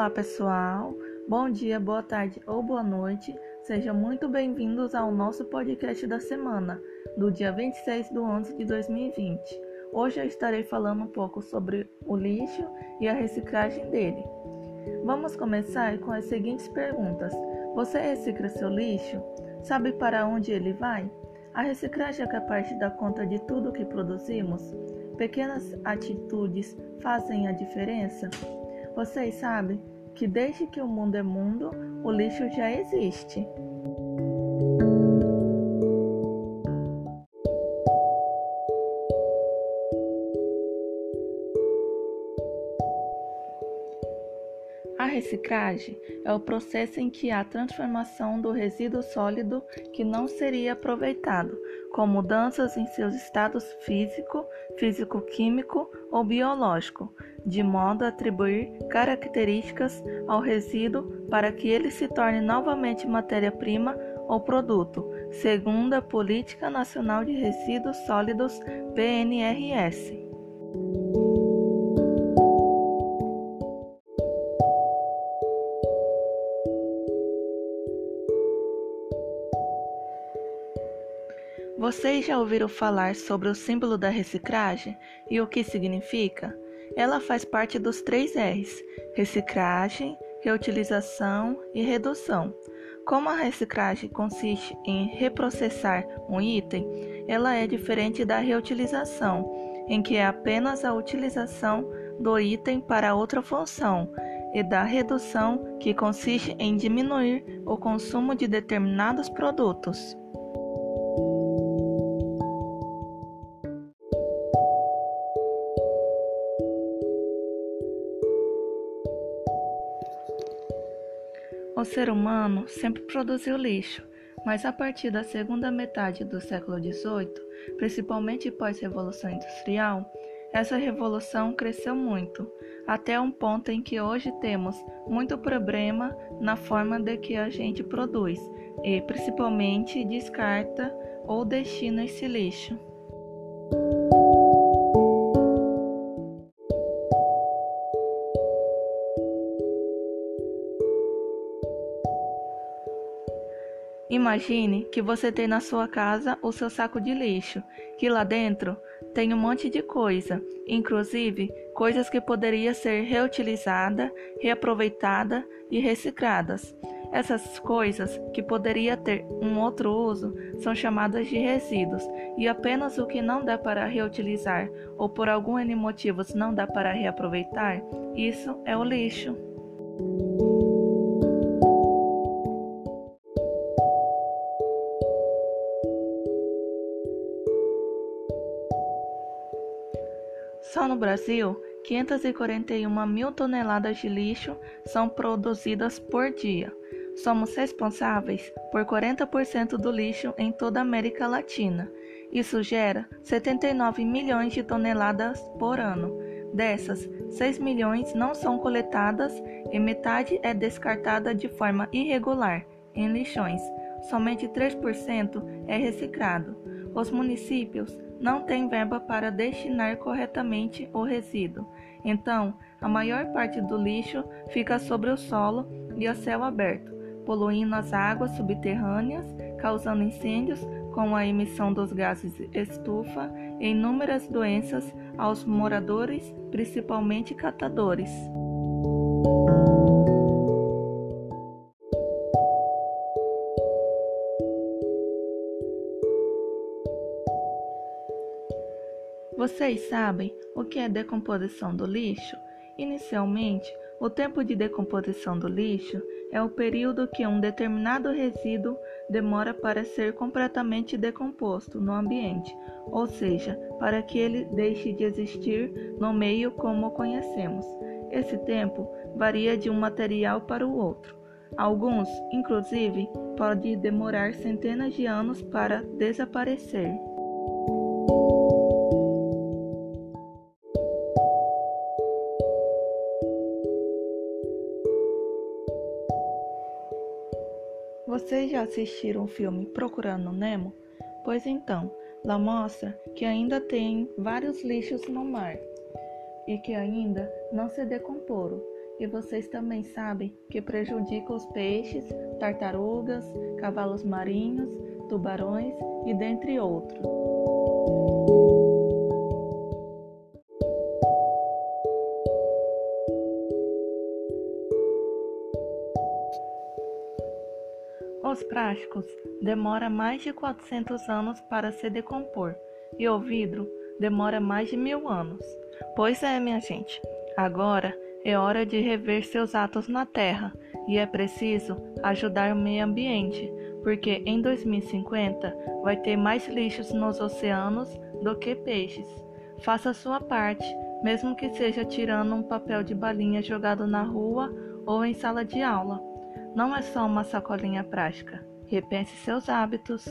Olá, pessoal. Bom dia, boa tarde ou boa noite. Sejam muito bem-vindos ao nosso podcast da semana, do dia 26 de 11 de 2020. Hoje eu estarei falando um pouco sobre o lixo e a reciclagem dele. Vamos começar com as seguintes perguntas: Você recicla seu lixo? Sabe para onde ele vai? A reciclagem é capaz de dar conta de tudo que produzimos? Pequenas atitudes fazem a diferença? Vocês sabem que desde que o mundo é mundo, o lixo já existe. Reciclagem é o processo em que há transformação do resíduo sólido que não seria aproveitado, com mudanças em seus estados físico, físico-químico ou biológico, de modo a atribuir características ao resíduo para que ele se torne novamente matéria-prima ou produto, segundo a Política Nacional de Resíduos Sólidos PNRS. Vocês já ouviram falar sobre o símbolo da reciclagem e o que significa? Ela faz parte dos três R's: reciclagem, reutilização e redução. Como a reciclagem consiste em reprocessar um item, ela é diferente da reutilização, em que é apenas a utilização do item para outra função, e da redução, que consiste em diminuir o consumo de determinados produtos. O ser humano sempre produziu lixo, mas a partir da segunda metade do século XVIII, principalmente pós-revolução industrial, essa revolução cresceu muito, até um ponto em que hoje temos muito problema na forma de que a gente produz e principalmente descarta ou destina esse lixo. Imagine que você tem na sua casa o seu saco de lixo, que lá dentro tem um monte de coisa, inclusive coisas que poderiam ser reutilizadas, reaproveitadas e recicladas. Essas coisas que poderiam ter um outro uso são chamadas de resíduos, e apenas o que não dá para reutilizar ou por algum N motivos não dá para reaproveitar, isso é o lixo. Só no Brasil, 541 mil toneladas de lixo são produzidas por dia. Somos responsáveis por 40% do lixo em toda a América Latina. Isso gera 79 milhões de toneladas por ano. Dessas, 6 milhões não são coletadas e metade é descartada de forma irregular, em lixões. Somente 3% é reciclado. Os municípios não têm verba para destinar corretamente o resíduo. Então, a maior parte do lixo fica sobre o solo e o céu aberto, poluindo as águas subterrâneas, causando incêndios com a emissão dos gases estufa e inúmeras doenças aos moradores, principalmente catadores. Vocês sabem o que é decomposição do lixo? Inicialmente, o tempo de decomposição do lixo é o período que um determinado resíduo demora para ser completamente decomposto no ambiente, ou seja, para que ele deixe de existir no meio como o conhecemos. Esse tempo varia de um material para o outro. Alguns, inclusive, podem demorar centenas de anos para desaparecer. Vocês já assistiram o filme Procurando Nemo? Pois então, lá mostra que ainda tem vários lixos no mar e que ainda não se decomporam. e vocês também sabem que prejudica os peixes, tartarugas, cavalos marinhos, tubarões e dentre outros. Os plásticos demoram mais de 400 anos para se decompor e o vidro demora mais de mil anos. Pois é, minha gente, agora é hora de rever seus atos na Terra e é preciso ajudar o meio ambiente, porque em 2050 vai ter mais lixos nos oceanos do que peixes. Faça sua parte, mesmo que seja tirando um papel de balinha jogado na rua ou em sala de aula. Não é só uma sacolinha prática. Repense seus hábitos.